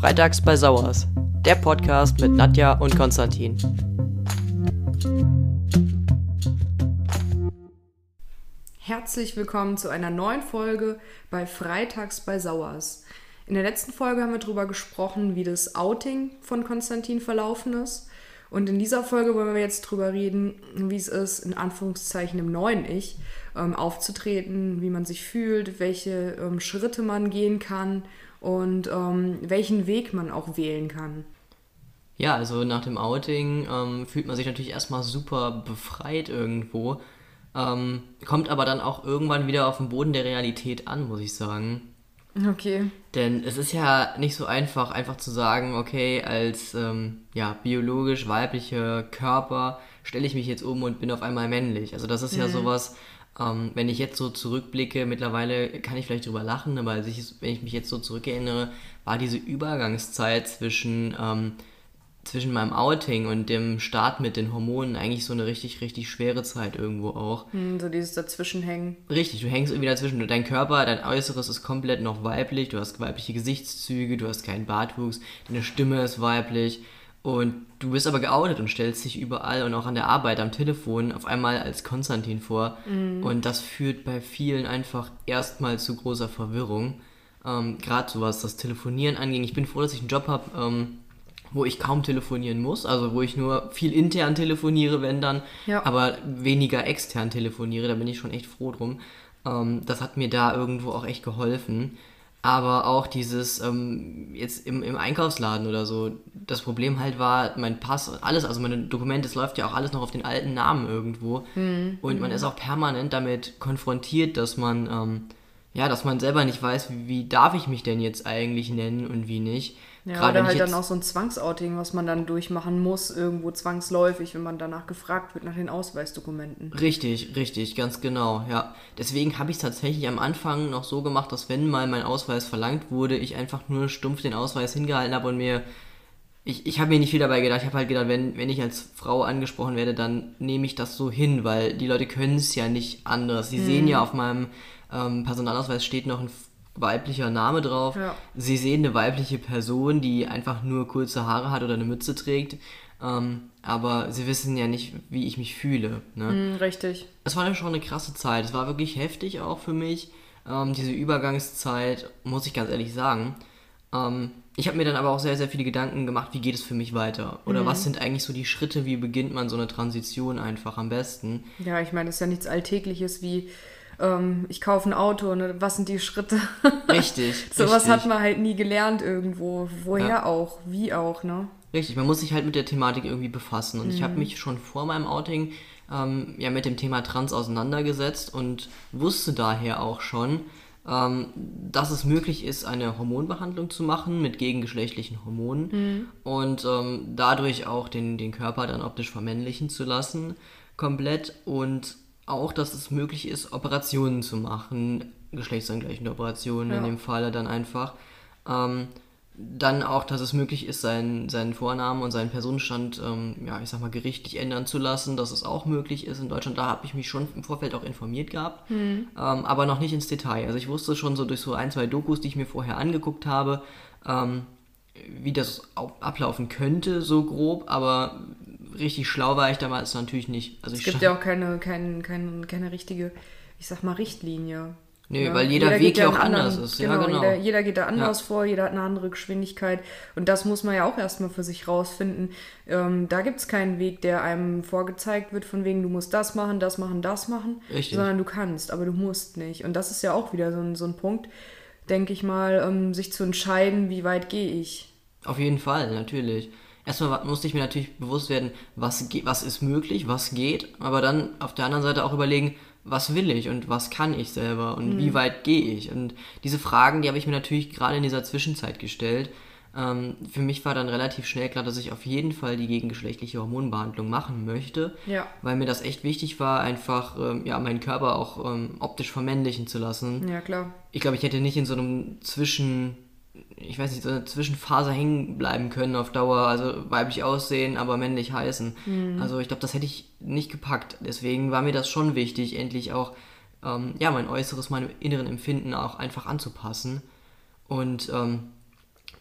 Freitags bei Sauers, der Podcast mit Nadja und Konstantin. Herzlich willkommen zu einer neuen Folge bei Freitags bei Sauers. In der letzten Folge haben wir darüber gesprochen, wie das Outing von Konstantin verlaufen ist. Und in dieser Folge wollen wir jetzt darüber reden, wie es ist, in Anführungszeichen im neuen Ich ähm, aufzutreten, wie man sich fühlt, welche ähm, Schritte man gehen kann und ähm, welchen Weg man auch wählen kann. Ja, also nach dem Outing ähm, fühlt man sich natürlich erstmal super befreit irgendwo, ähm, kommt aber dann auch irgendwann wieder auf den Boden der Realität an, muss ich sagen. Okay. Denn es ist ja nicht so einfach, einfach zu sagen, okay, als ähm, ja, biologisch weiblicher Körper stelle ich mich jetzt um und bin auf einmal männlich. Also das ist mhm. ja sowas, ähm, wenn ich jetzt so zurückblicke, mittlerweile kann ich vielleicht drüber lachen, aber ich, wenn ich mich jetzt so zurückerinnere, war diese Übergangszeit zwischen ähm, zwischen meinem Outing und dem Start mit den Hormonen eigentlich so eine richtig, richtig schwere Zeit irgendwo auch. Hm, so dieses Dazwischenhängen. Richtig, du hängst irgendwie dazwischen. Dein Körper, dein Äußeres ist komplett noch weiblich. Du hast weibliche Gesichtszüge, du hast keinen Bartwuchs, deine Stimme ist weiblich. Und du bist aber geoutet und stellst dich überall und auch an der Arbeit am Telefon auf einmal als Konstantin vor. Mhm. Und das führt bei vielen einfach erstmal zu großer Verwirrung. Ähm, Gerade so was das Telefonieren anging. Ich bin froh, dass ich einen Job habe. Ähm, wo ich kaum telefonieren muss, also wo ich nur viel intern telefoniere, wenn dann, ja. aber weniger extern telefoniere, da bin ich schon echt froh drum. Ähm, das hat mir da irgendwo auch echt geholfen. Aber auch dieses, ähm, jetzt im, im Einkaufsladen oder so, das Problem halt war, mein Pass, alles, also meine Dokumente, es läuft ja auch alles noch auf den alten Namen irgendwo. Mhm. Und man ist auch permanent damit konfrontiert, dass man, ähm, ja, dass man selber nicht weiß, wie, wie darf ich mich denn jetzt eigentlich nennen und wie nicht. Ja, Gerade oder halt dann auch so ein Zwangsouting, was man dann durchmachen muss, irgendwo zwangsläufig, wenn man danach gefragt wird nach den Ausweisdokumenten. Richtig, richtig, ganz genau, ja. Deswegen habe ich es tatsächlich am Anfang noch so gemacht, dass wenn mal mein Ausweis verlangt wurde, ich einfach nur stumpf den Ausweis hingehalten habe und mir ich, ich habe mir nicht viel dabei gedacht. Ich habe halt gedacht, wenn, wenn ich als Frau angesprochen werde, dann nehme ich das so hin, weil die Leute können es ja nicht anders. Sie hm. sehen ja auf meinem ähm, Personalausweis steht noch ein weiblicher Name drauf. Ja. Sie sehen eine weibliche Person, die einfach nur kurze Haare hat oder eine Mütze trägt. Ähm, aber sie wissen ja nicht, wie ich mich fühle. Ne? Mm, richtig. Es war ja schon eine krasse Zeit. Es war wirklich heftig auch für mich. Ähm, diese Übergangszeit, muss ich ganz ehrlich sagen. Ähm, ich habe mir dann aber auch sehr, sehr viele Gedanken gemacht, wie geht es für mich weiter? Oder mhm. was sind eigentlich so die Schritte, wie beginnt man so eine Transition einfach am besten? Ja, ich meine, es ist ja nichts Alltägliches wie ähm, ich kaufe ein Auto und was sind die Schritte? Richtig. Sowas hat man halt nie gelernt irgendwo. Woher ja. auch, wie auch, ne? Richtig, man muss sich halt mit der Thematik irgendwie befassen. Und mhm. ich habe mich schon vor meinem Outing ähm, ja mit dem Thema Trans auseinandergesetzt und wusste daher auch schon, ähm, dass es möglich ist, eine Hormonbehandlung zu machen mit gegengeschlechtlichen Hormonen mhm. und ähm, dadurch auch den, den Körper dann optisch vermännlichen zu lassen, komplett. Und auch, dass es möglich ist, Operationen zu machen, geschlechtsangleichende Operationen ja. in dem Falle dann einfach. Ähm, dann auch, dass es möglich ist, seinen, seinen Vornamen und seinen Personenstand, ähm, ja, ich sag mal, gerichtlich ändern zu lassen, dass es auch möglich ist in Deutschland. Da habe ich mich schon im Vorfeld auch informiert gehabt, mhm. ähm, aber noch nicht ins Detail. Also ich wusste schon so durch so ein, zwei Dokus, die ich mir vorher angeguckt habe, ähm, wie das ablaufen könnte, so grob, aber richtig schlau war ich damals natürlich nicht. Also es gibt ja auch keine, keine, keine, keine richtige, ich sag mal, Richtlinie. Nee, ja, weil jeder, jeder Weg ja auch anderen, anders ist. Genau, ja, genau. Jeder, jeder geht da anders ja. vor, jeder hat eine andere Geschwindigkeit. Und das muss man ja auch erstmal für sich rausfinden. Ähm, da gibt es keinen Weg, der einem vorgezeigt wird, von wegen, du musst das machen, das machen, das machen. Richtig. Sondern du kannst, aber du musst nicht. Und das ist ja auch wieder so ein, so ein Punkt, denke ich mal, ähm, sich zu entscheiden, wie weit gehe ich. Auf jeden Fall, natürlich erstmal musste ich mir natürlich bewusst werden, was, was ist möglich, was geht, aber dann auf der anderen Seite auch überlegen, was will ich und was kann ich selber und mhm. wie weit gehe ich. Und diese Fragen, die habe ich mir natürlich gerade in dieser Zwischenzeit gestellt. Ähm, für mich war dann relativ schnell klar, dass ich auf jeden Fall die gegengeschlechtliche Hormonbehandlung machen möchte, ja. weil mir das echt wichtig war, einfach ähm, ja, meinen Körper auch ähm, optisch vermännlichen zu lassen. Ja, klar. Ich glaube, ich hätte nicht in so einem Zwischen ich weiß nicht, so eine Zwischenphase hängen bleiben können auf Dauer. Also weiblich aussehen, aber männlich heißen. Mhm. Also ich glaube, das hätte ich nicht gepackt. Deswegen war mir das schon wichtig, endlich auch ähm, ja, mein Äußeres, meine inneren Empfinden auch einfach anzupassen. Und ähm,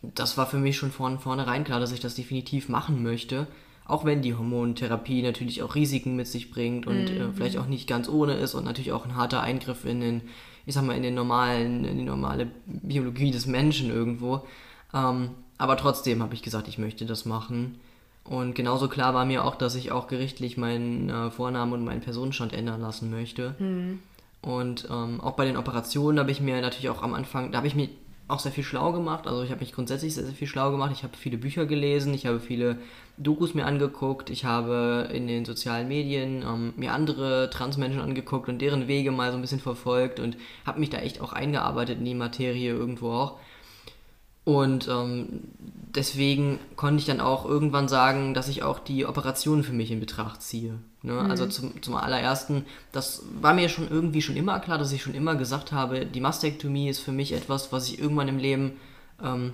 das war für mich schon von vornherein klar, dass ich das definitiv machen möchte. Auch wenn die Hormontherapie natürlich auch Risiken mit sich bringt und mhm. äh, vielleicht auch nicht ganz ohne ist und natürlich auch ein harter Eingriff in den, ich sag mal, in den normalen, in die normale Biologie des Menschen irgendwo. Ähm, aber trotzdem habe ich gesagt, ich möchte das machen. Und genauso klar war mir auch, dass ich auch gerichtlich meinen äh, Vornamen und meinen Personenstand ändern lassen möchte. Mhm. Und ähm, auch bei den Operationen habe ich mir natürlich auch am Anfang, da habe ich mir auch sehr viel schlau gemacht. Also ich habe mich grundsätzlich sehr, sehr viel schlau gemacht. Ich habe viele Bücher gelesen, ich habe viele Dokus mir angeguckt, ich habe in den sozialen Medien ähm, mir andere Transmenschen angeguckt und deren Wege mal so ein bisschen verfolgt und habe mich da echt auch eingearbeitet in die Materie irgendwo auch. Und ähm, deswegen konnte ich dann auch irgendwann sagen, dass ich auch die Operationen für mich in Betracht ziehe. Ne? Mhm. Also zum, zum allerersten, das war mir schon irgendwie schon immer klar, dass ich schon immer gesagt habe, die Mastektomie ist für mich etwas, was ich irgendwann im Leben, ähm,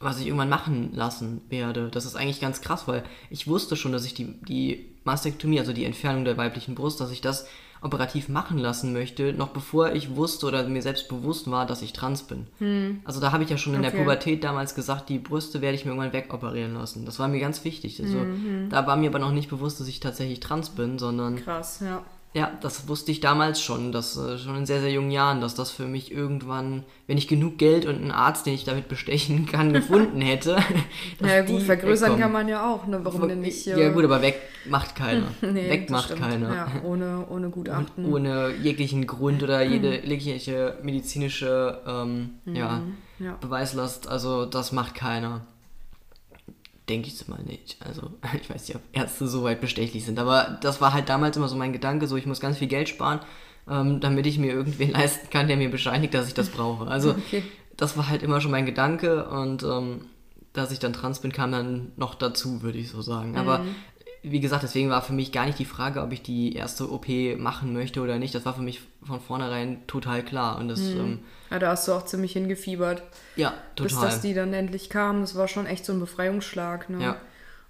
was ich irgendwann machen lassen werde. Das ist eigentlich ganz krass, weil ich wusste schon, dass ich die, die Mastektomie, also die Entfernung der weiblichen Brust, dass ich das operativ machen lassen möchte, noch bevor ich wusste oder mir selbst bewusst war, dass ich trans bin. Hm. Also da habe ich ja schon in okay. der Pubertät damals gesagt, die Brüste werde ich mir irgendwann wegoperieren lassen. Das war mir ganz wichtig. Also mhm. da war mir aber noch nicht bewusst, dass ich tatsächlich trans bin, sondern krass, ja. Ja, das wusste ich damals schon, dass äh, schon in sehr, sehr jungen Jahren, dass das für mich irgendwann, wenn ich genug Geld und einen Arzt, den ich damit bestechen kann, gefunden hätte. ja gut, vergrößern wegkommen. kann man ja auch, ne? Warum denn nicht? Äh... Ja gut, aber weg macht keiner. nee, weg macht stimmt. keiner. Ja, ohne, ohne Gutachten. Und ohne jeglichen Grund oder jede jegliche medizinische ähm, mhm. ja, ja. Beweislast, also das macht keiner denke ich mal nicht. Also, ich weiß nicht, ob Ärzte so weit bestechlich sind, aber das war halt damals immer so mein Gedanke, so ich muss ganz viel Geld sparen, ähm, damit ich mir irgendwen leisten kann, der mir bescheinigt, dass ich das brauche. Also, okay. das war halt immer schon mein Gedanke und ähm, dass ich dann trans bin, kam dann noch dazu, würde ich so sagen. Aber mhm wie gesagt, deswegen war für mich gar nicht die Frage, ob ich die erste OP machen möchte oder nicht. Das war für mich von vornherein total klar. Und das, mhm. ähm, ja, da hast du auch ziemlich hingefiebert. Ja, total. Bis dass die dann endlich kam. Das war schon echt so ein Befreiungsschlag. Ne? Ja.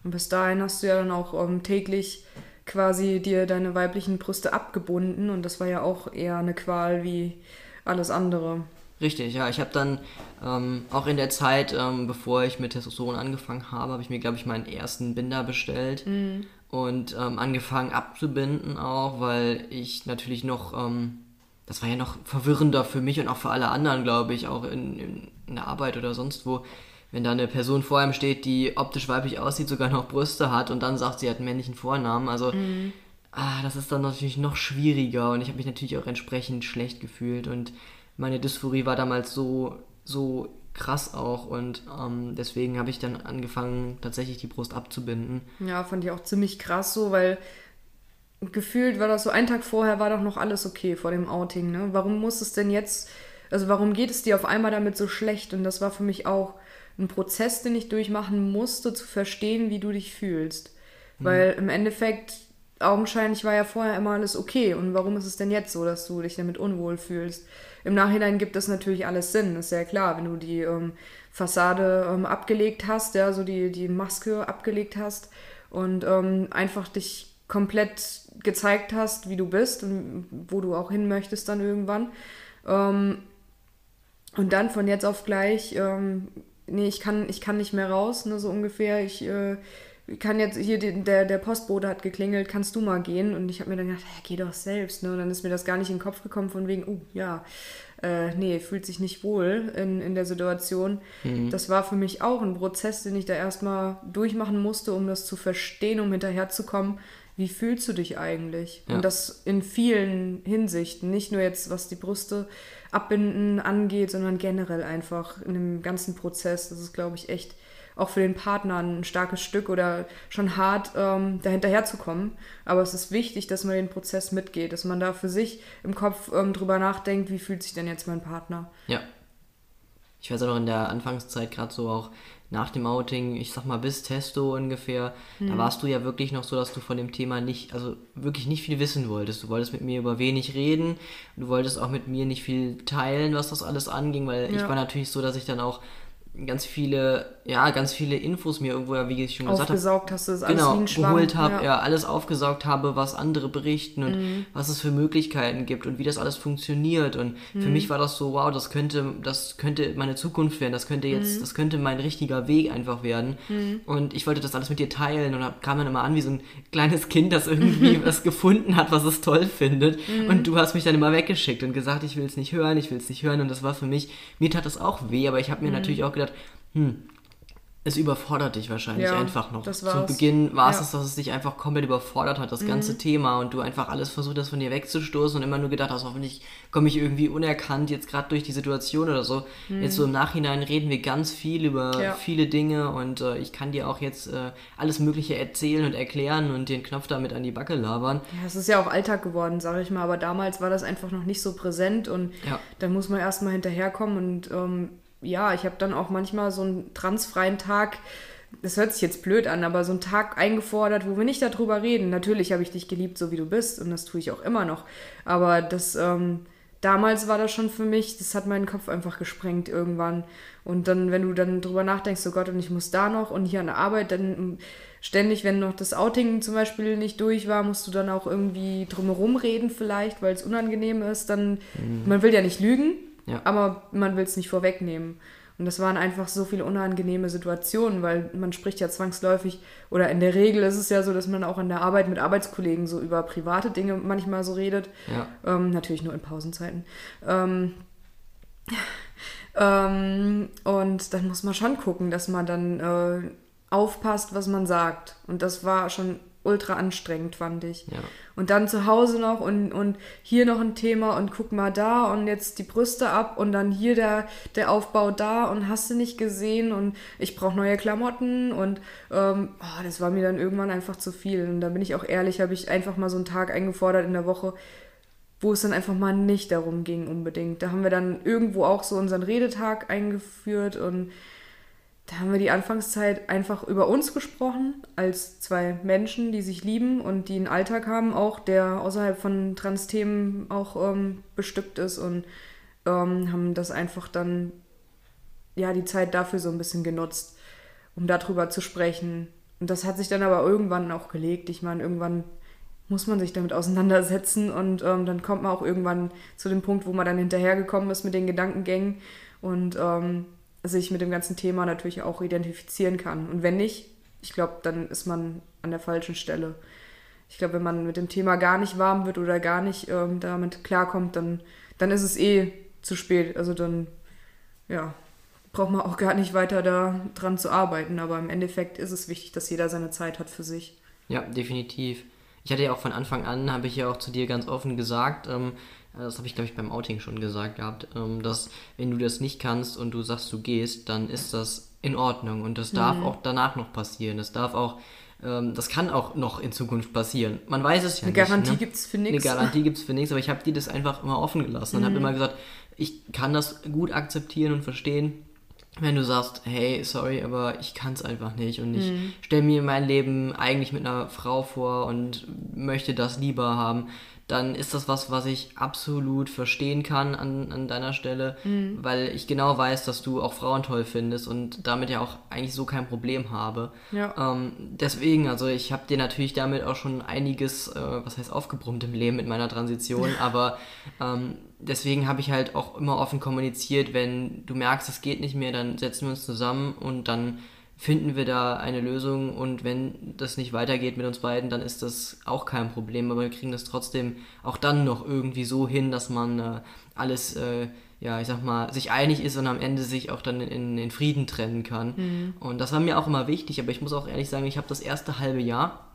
Und bis dahin hast du ja dann auch um, ähm, täglich quasi dir deine weiblichen Brüste abgebunden. Und das war ja auch eher eine Qual wie alles andere. Richtig, ja. Ich habe dann ähm, auch in der Zeit, ähm, bevor ich mit Testosteron angefangen habe, habe ich mir, glaube ich, meinen ersten Binder bestellt mhm. und ähm, angefangen abzubinden auch, weil ich natürlich noch, ähm, das war ja noch verwirrender für mich und auch für alle anderen, glaube ich, auch in, in, in, der Arbeit oder sonst wo. Wenn da eine Person vor einem steht, die optisch weiblich aussieht, sogar noch Brüste hat und dann sagt, sie hat einen männlichen Vornamen. Also, mhm. ah, das ist dann natürlich noch schwieriger und ich habe mich natürlich auch entsprechend schlecht gefühlt und meine Dysphorie war damals so, so krass auch und ähm, deswegen habe ich dann angefangen, tatsächlich die Brust abzubinden. Ja, fand ich auch ziemlich krass so, weil gefühlt war das so, ein Tag vorher war doch noch alles okay vor dem Outing, ne? Warum muss es denn jetzt, also warum geht es dir auf einmal damit so schlecht? Und das war für mich auch ein Prozess, den ich durchmachen musste, zu verstehen, wie du dich fühlst. Mhm. Weil im Endeffekt, augenscheinlich war ja vorher immer alles okay. Und warum ist es denn jetzt so, dass du dich damit unwohl fühlst? Im Nachhinein gibt es natürlich alles Sinn, ist ja klar, wenn du die ähm, Fassade ähm, abgelegt hast, ja, so die, die Maske abgelegt hast und ähm, einfach dich komplett gezeigt hast, wie du bist und wo du auch hin möchtest dann irgendwann. Ähm, und dann von jetzt auf gleich, ähm, nee, ich kann, ich kann nicht mehr raus, ne, so ungefähr. Ich äh, kann jetzt hier, der, der Postbote hat geklingelt, kannst du mal gehen? Und ich habe mir dann gedacht, ja, geh doch selbst. Ne? Und dann ist mir das gar nicht in den Kopf gekommen, von wegen, oh ja, äh, nee, fühlt sich nicht wohl in, in der Situation. Mhm. Das war für mich auch ein Prozess, den ich da erstmal durchmachen musste, um das zu verstehen, um hinterherzukommen, wie fühlst du dich eigentlich? Ja. Und das in vielen Hinsichten, nicht nur jetzt, was die Brüste abbinden angeht, sondern generell einfach in dem ganzen Prozess. Das ist, glaube ich, echt auch für den Partner ein starkes Stück oder schon hart, ähm, dahinterher zu kommen. Aber es ist wichtig, dass man den Prozess mitgeht, dass man da für sich im Kopf ähm, drüber nachdenkt, wie fühlt sich denn jetzt mein Partner. Ja. Ich weiß auch noch in der Anfangszeit, gerade so auch nach dem Outing, ich sag mal bis Testo ungefähr, hm. da warst du ja wirklich noch so, dass du von dem Thema nicht, also wirklich nicht viel wissen wolltest. Du wolltest mit mir über wenig reden, du wolltest auch mit mir nicht viel teilen, was das alles anging, weil ja. ich war natürlich so, dass ich dann auch ganz viele, ja, ganz viele Infos mir irgendwo, wie ich schon gesagt habe. Aufgesaugt hast du das alles genau, geholt habe, ja. ja. alles aufgesaugt habe, was andere berichten und Mhm. was es für Möglichkeiten gibt und wie das alles funktioniert. Und Mhm. für mich war das so, wow, das könnte, das könnte meine Zukunft werden, das könnte jetzt, Mhm. das könnte mein richtiger Weg einfach werden. Und ich wollte das alles mit dir teilen und hab, kam dann immer an wie so ein kleines Kind, das irgendwie was gefunden hat, was es toll findet. Mhm. Und du hast mich dann immer weggeschickt und gesagt, ich will es nicht hören, ich will es nicht hören. Und das war für mich, mir tat das auch weh, aber ich Mhm. habe mir natürlich auch gedacht, hm, es überfordert dich wahrscheinlich Ja, einfach noch. Zu. Beginn war es Ja. Mhm. es, dass es dich einfach komplett überfordert hat, das ganze Thema, und du einfach alles versucht hast, von dir wegzustoßen und immer nur gedacht hast, hoffentlich komme ich irgendwie unerkannt jetzt gerade durch die Situation oder so. Jetzt so im Nachhinein reden wir ganz viel über Mhm. Ja. viele Dinge und äh, ich kann dir auch jetzt äh, alles Mögliche erzählen und erklären und den Knopf damit an die Backe labern. Ja, es ist ja auch Alltag geworden, sage ich mal, aber damals war das einfach noch nicht so präsent und da muss man erstmal hinterherkommen und ähm, ja, ich habe dann auch manchmal so einen transfreien Tag, das hört sich jetzt blöd an, aber so einen Tag eingefordert, wo wir nicht darüber reden. Natürlich habe ich dich geliebt, so wie du bist und das tue ich auch immer noch, aber das ähm, damals war das schon für mich, das hat meinen Kopf einfach gesprengt irgendwann und dann, wenn du dann drüber nachdenkst, oh Gott, und ich muss da noch und hier an der Arbeit, dann ständig, wenn noch das Outing zum Beispiel nicht durch war, musst du dann auch irgendwie drumherum reden vielleicht, weil es unangenehm ist. Dann, man will ja nicht lügen, Ja. aber man will es nicht vorwegnehmen. Und das waren einfach so viele unangenehme Situationen, weil man spricht ja zwangsläufig, oder in der Regel ist es ja so, dass man auch in der Arbeit mit Arbeitskollegen so über private Dinge manchmal so redet. Ja. Ähm, natürlich nur in Pausenzeiten. Ähm, ähm, und dann muss man schon gucken, dass man dann äh, aufpasst, was man sagt. Und das war schon ultra anstrengend, fand ich. Ja. Und dann zu Hause noch und, und hier noch ein Thema und guck mal da und jetzt die Brüste ab und dann hier der, der Aufbau da und hast du nicht gesehen und ich brauche neue Klamotten und ähm, oh, das war mir dann irgendwann einfach zu viel. Und da bin ich auch ehrlich, habe ich einfach mal so einen Tag eingefordert in der Woche, wo es dann einfach mal nicht darum ging unbedingt. Da haben wir dann irgendwo auch so unseren Redetag eingeführt und da haben wir die Anfangszeit einfach über uns gesprochen, als zwei Menschen, die sich lieben und die einen Alltag haben, auch der außerhalb von Trans-Themen auch ähm, bestückt ist und ähm, haben das einfach dann, ja, die Zeit dafür so ein bisschen genutzt, um darüber zu sprechen. Und das hat sich dann aber irgendwann auch gelegt. Ich meine, irgendwann muss man sich damit auseinandersetzen und ähm, dann kommt man auch irgendwann zu dem Punkt, wo man dann hinterhergekommen ist mit den Gedankengängen und ähm, sich mit dem ganzen Thema natürlich auch identifizieren kann. Und wenn nicht, ich glaube, dann ist man an der falschen Stelle. Ich glaube, wenn man mit dem Thema gar nicht warm wird oder gar nicht ähm, damit klarkommt, dann, dann ist es eh zu spät. Also dann, ja, braucht man auch gar nicht weiter da dran zu arbeiten. Aber im Endeffekt ist es wichtig, dass jeder seine Zeit hat für sich. Ja, definitiv. Ich hatte ja auch von Anfang an, habe ich ja auch zu dir ganz offen gesagt, ähm, das habe ich glaube ich beim Outing schon gesagt gehabt, ähm, dass wenn du das nicht kannst und du sagst, du gehst, dann ist das in Ordnung und das darf auch danach noch passieren. Das darf auch, ähm, das kann auch noch in Zukunft passieren. Man weiß es ja Eine nicht. Garantie ne? gibt es für Eine nichts. Garantie gibt es für nichts, aber ich habe dir das einfach immer offen gelassen und habe immer gesagt, ich kann das gut akzeptieren und verstehen, wenn du sagst, hey, sorry, aber ich kann es einfach nicht und ich stelle mir mein Leben eigentlich mit einer Frau vor und möchte das lieber haben, dann ist das was, was ich absolut verstehen kann an, an deiner Stelle, weil ich genau weiß, dass du auch Frauen toll findest und damit ja auch eigentlich so kein Problem habe. Ja. Ähm, deswegen, also ich habe dir natürlich damit auch schon einiges, äh, was heißt aufgebrummt im Leben mit meiner Transition, aber ähm, deswegen habe ich halt auch immer offen kommuniziert, wenn du merkst, es geht nicht mehr, dann setzen wir uns zusammen und dann finden wir da eine Lösung und wenn das nicht weitergeht mit uns beiden, dann ist das auch kein Problem, aber wir kriegen das trotzdem auch dann noch irgendwie so hin, dass man äh, alles, äh, ja, ich sag mal, sich einig ist und am Ende sich auch dann in, in Frieden trennen kann. Und das war mir auch immer wichtig, aber ich muss auch ehrlich sagen, ich habe das erste halbe Jahr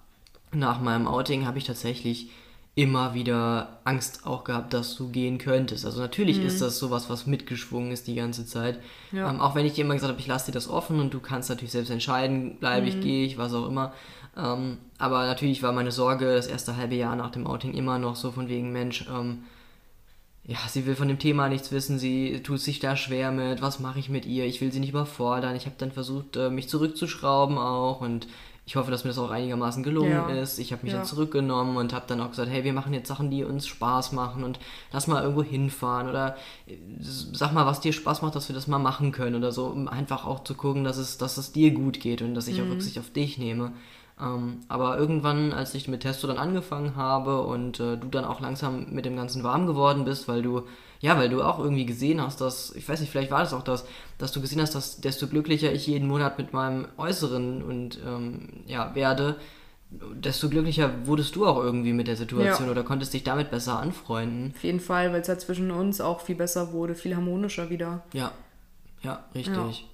nach meinem Outing habe ich tatsächlich immer wieder Angst auch gehabt, dass du gehen könntest. Also natürlich ist das sowas, was mitgeschwungen ist die ganze Zeit. Ja. Ähm, auch wenn ich dir immer gesagt habe, ich lasse dir das offen und du kannst natürlich selbst entscheiden, bleibe ich, gehe ich, was auch immer. Ähm, aber natürlich war meine Sorge das erste halbe Jahr nach dem Outing immer noch so von wegen, Mensch, ähm, ja, sie will von dem Thema nichts wissen, sie tut sich da schwer mit, was mache ich mit ihr, ich will sie nicht überfordern. Ich habe dann versucht, äh, mich zurückzuschrauben auch und ich hoffe, dass mir das auch einigermaßen gelungen Ja. ist. Ich habe mich Ja. dann zurückgenommen und habe dann auch gesagt, hey, wir machen jetzt Sachen, die uns Spaß machen und lass mal irgendwo hinfahren oder äh, sag mal, was dir Spaß macht, dass wir das mal machen können oder so, um einfach auch zu gucken, dass es, dass es dir gut geht und dass ich Mhm. auch Rücksicht auf dich nehme. Ähm, aber irgendwann, als ich mit Testo dann angefangen habe und äh, du dann auch langsam mit dem Ganzen warm geworden bist, weil du, ja, weil du auch irgendwie gesehen hast, dass, ich weiß nicht, vielleicht war das auch das, dass du gesehen hast, dass desto glücklicher ich jeden Monat mit meinem Äußeren und ähm, ja, werde, desto glücklicher wurdest du auch irgendwie mit der Situation Ja. oder konntest dich damit besser anfreunden. Auf jeden Fall, weil es halt zwischen uns auch viel besser wurde, viel harmonischer wieder. Ja, ja, richtig.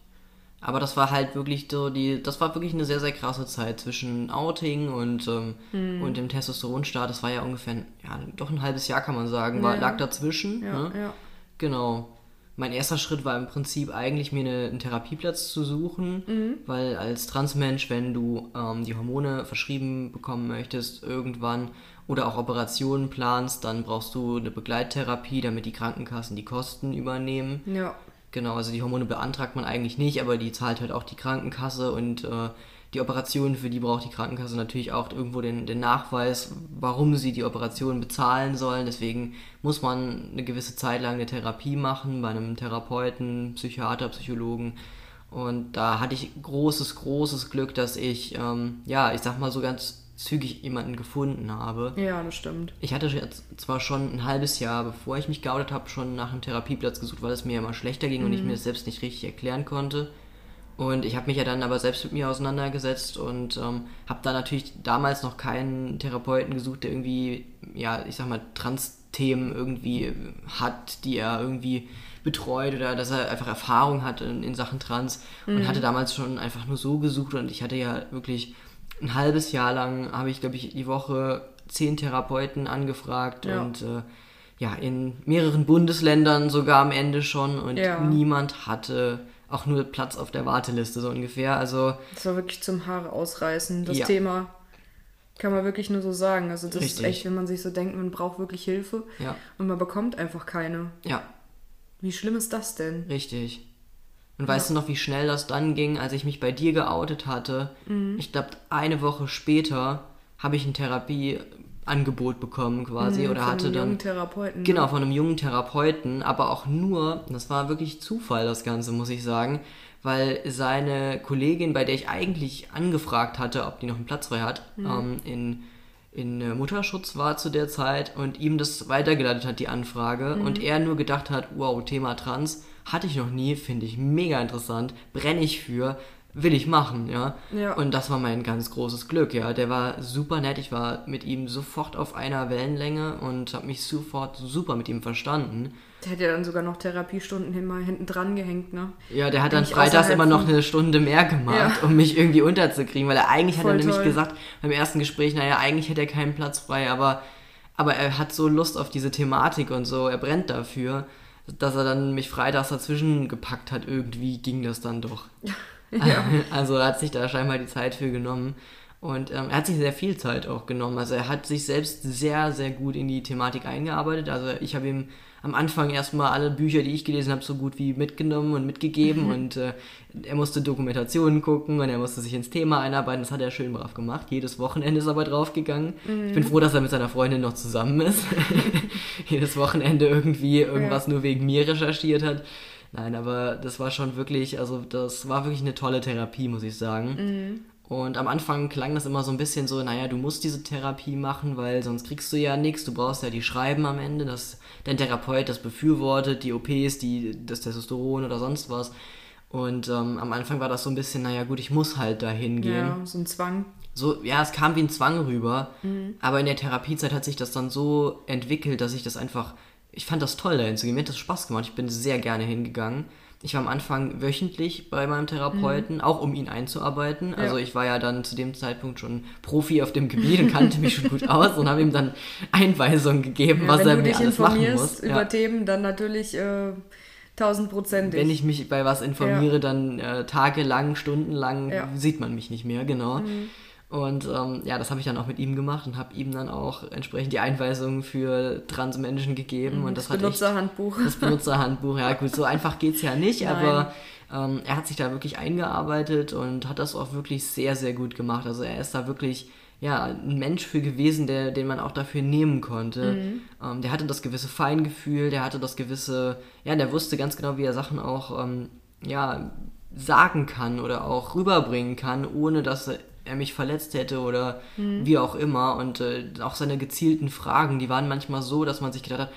Aber das war halt wirklich so die, das war wirklich eine sehr, sehr krasse Zeit zwischen Outing und, ähm, Hm. und dem Testosteronstart. Das war ja ungefähr, ja, doch ein halbes Jahr kann man sagen, war, Ja. lag dazwischen. Ja, ne? ja. Genau. Mein erster Schritt war im Prinzip eigentlich, mir eine, einen Therapieplatz zu suchen, Mhm. weil als Transmensch, wenn du ähm, die Hormone verschrieben bekommen möchtest irgendwann oder auch Operationen planst, dann brauchst du eine Begleittherapie, damit die Krankenkassen die Kosten übernehmen. Ja, Genau, also die Hormone beantragt man eigentlich nicht, aber die zahlt halt auch die Krankenkasse und äh, die Operationen, für die braucht die Krankenkasse natürlich auch irgendwo den, den Nachweis, warum sie die Operation bezahlen sollen. Deswegen muss man eine gewisse Zeit lang eine Therapie machen bei einem Therapeuten, Psychiater, Psychologen. Und da hatte ich großes, großes Glück, dass ich, ähm, ja, ich sag mal so ganz zügig jemanden gefunden habe. ja, das stimmt. Ich hatte jetzt zwar schon ein halbes Jahr, bevor ich mich geoutet habe, schon nach einem Therapieplatz gesucht, weil es mir immer schlechter ging und ich mir das selbst nicht richtig erklären konnte. Und ich habe mich ja dann aber selbst mit mir auseinandergesetzt und ähm, habe da natürlich damals noch keinen Therapeuten gesucht, der irgendwie, ja, ich sag mal, Trans-Themen irgendwie hat, die er irgendwie betreut oder dass er einfach Erfahrung hat in, in Sachen Trans und hatte damals schon einfach nur so gesucht und ich hatte ja wirklich ein halbes Jahr lang, habe ich glaube ich die Woche zehn Therapeuten angefragt Ja. und äh, ja, in mehreren Bundesländern sogar am Ende schon und Ja. niemand hatte auch nur Platz auf der Warteliste so ungefähr. Also Das war wirklich zum Haare ausreißen, das Ja. Thema. Kann man wirklich nur so sagen. Also das Richtig. ist echt, wenn man sich so denkt, man braucht wirklich Hilfe ja, und man bekommt einfach keine. ja, Wie schlimm ist das denn? richtig. Und weißt du noch, wie schnell das dann ging, als ich mich bei dir geoutet hatte? Mhm. Ich glaube, eine Woche später habe ich ein Therapieangebot bekommen quasi oder Mhm, Von hatte einem dann jungen Therapeuten. Genau, von einem jungen Therapeuten, aber auch nur, das war wirklich Zufall, das Ganze, muss ich sagen, weil seine Kollegin, bei der ich eigentlich angefragt hatte, ob die noch einen Platz frei hat, ähm, in, in äh, Mutterschutz war zu der Zeit und ihm das weitergeleitet hat, die Anfrage, und er nur gedacht hat, wow, Thema Trans, hatte ich noch nie, finde ich mega interessant, brenne ich für, will ich machen, ja. Ja. Und das war mein ganz großes Glück, ja. Der war super nett, ich war mit ihm sofort auf einer Wellenlänge und habe mich sofort super mit ihm verstanden. Der hat ja dann sogar noch Therapiestunden hinten dran gehängt, ne? Ja, der hat dann freitags immer noch eine Stunde mehr gemacht, Ja. um mich irgendwie unterzukriegen, weil er eigentlich hat Voll er nämlich toll. gesagt beim ersten Gespräch, naja, eigentlich hätte er keinen Platz frei, aber, aber er hat so Lust auf diese Thematik und so, er brennt dafür, dass er dann mich freitags dazwischen gepackt hat, irgendwie ging das dann doch. Ja. Also er hat sich da scheinbar die Zeit für genommen. Und ähm, er hat sich sehr viel Zeit auch genommen. Also er hat sich selbst sehr, sehr gut in die Thematik eingearbeitet. Also ich habe ihm am Anfang erstmal alle Bücher, die ich gelesen habe, so gut wie mitgenommen und mitgegeben. und äh, er musste Dokumentationen gucken und er musste sich ins Thema einarbeiten. Das hat er schön brav gemacht. Jedes Wochenende ist er aber draufgegangen. Ich bin froh, dass er mit seiner Freundin noch zusammen ist. Jedes Wochenende irgendwie irgendwas nur wegen mir recherchiert hat. Nein, aber das war schon wirklich, also das war wirklich eine tolle Therapie, muss ich sagen. Und am Anfang klang das immer so ein bisschen so, naja, du musst diese Therapie machen, weil sonst kriegst du ja nichts, du brauchst ja die Schreiben am Ende, dass dein Therapeut das befürwortet, die OPs, die, das Testosteron oder sonst was. Und ähm, am Anfang war das so ein bisschen, naja gut, ich muss halt dahin gehen Ja, so ein Zwang. so, ja, es kam wie ein Zwang rüber, aber in der Therapiezeit hat sich das dann so entwickelt, dass ich das einfach, ich fand das toll, dahin zu gehen. Mir hat das Spaß gemacht. Ich bin sehr gerne hingegangen. Ich war am Anfang wöchentlich bei meinem Therapeuten, auch um ihn einzuarbeiten. Also Ja. ich war ja dann zu dem Zeitpunkt schon Profi auf dem Gebiet und kannte mich schon gut aus und habe ihm dann Einweisungen gegeben, Ja, was er mir alles machen informierst muss. über Ja. Themen, dann natürlich äh, tausendprozentig. Wenn ich mich bei was informiere, dann äh, tagelang, stundenlang sieht man mich nicht mehr, genau. Und ähm, ja, das habe ich dann auch mit ihm gemacht und habe ihm dann auch entsprechend die Einweisungen für Transmenschen gegeben. Mhm, und das, das Benutzerhandbuch. Das Benutzerhandbuch, ja gut, so einfach geht es ja nicht, Nein. aber ähm, er hat sich da wirklich eingearbeitet und hat das auch wirklich sehr, sehr gut gemacht. Also er ist da wirklich ja, ein Mensch für gewesen, der, den man auch dafür nehmen konnte. Mhm. Ähm, der hatte das gewisse Feingefühl, der hatte das gewisse, ja, der wusste ganz genau, wie er Sachen auch, ähm, ja, sagen kann oder auch rüberbringen kann, ohne dass er er mich verletzt hätte oder mhm. wie auch immer. Und äh, auch seine gezielten Fragen, die waren manchmal so, dass man sich gedacht hat,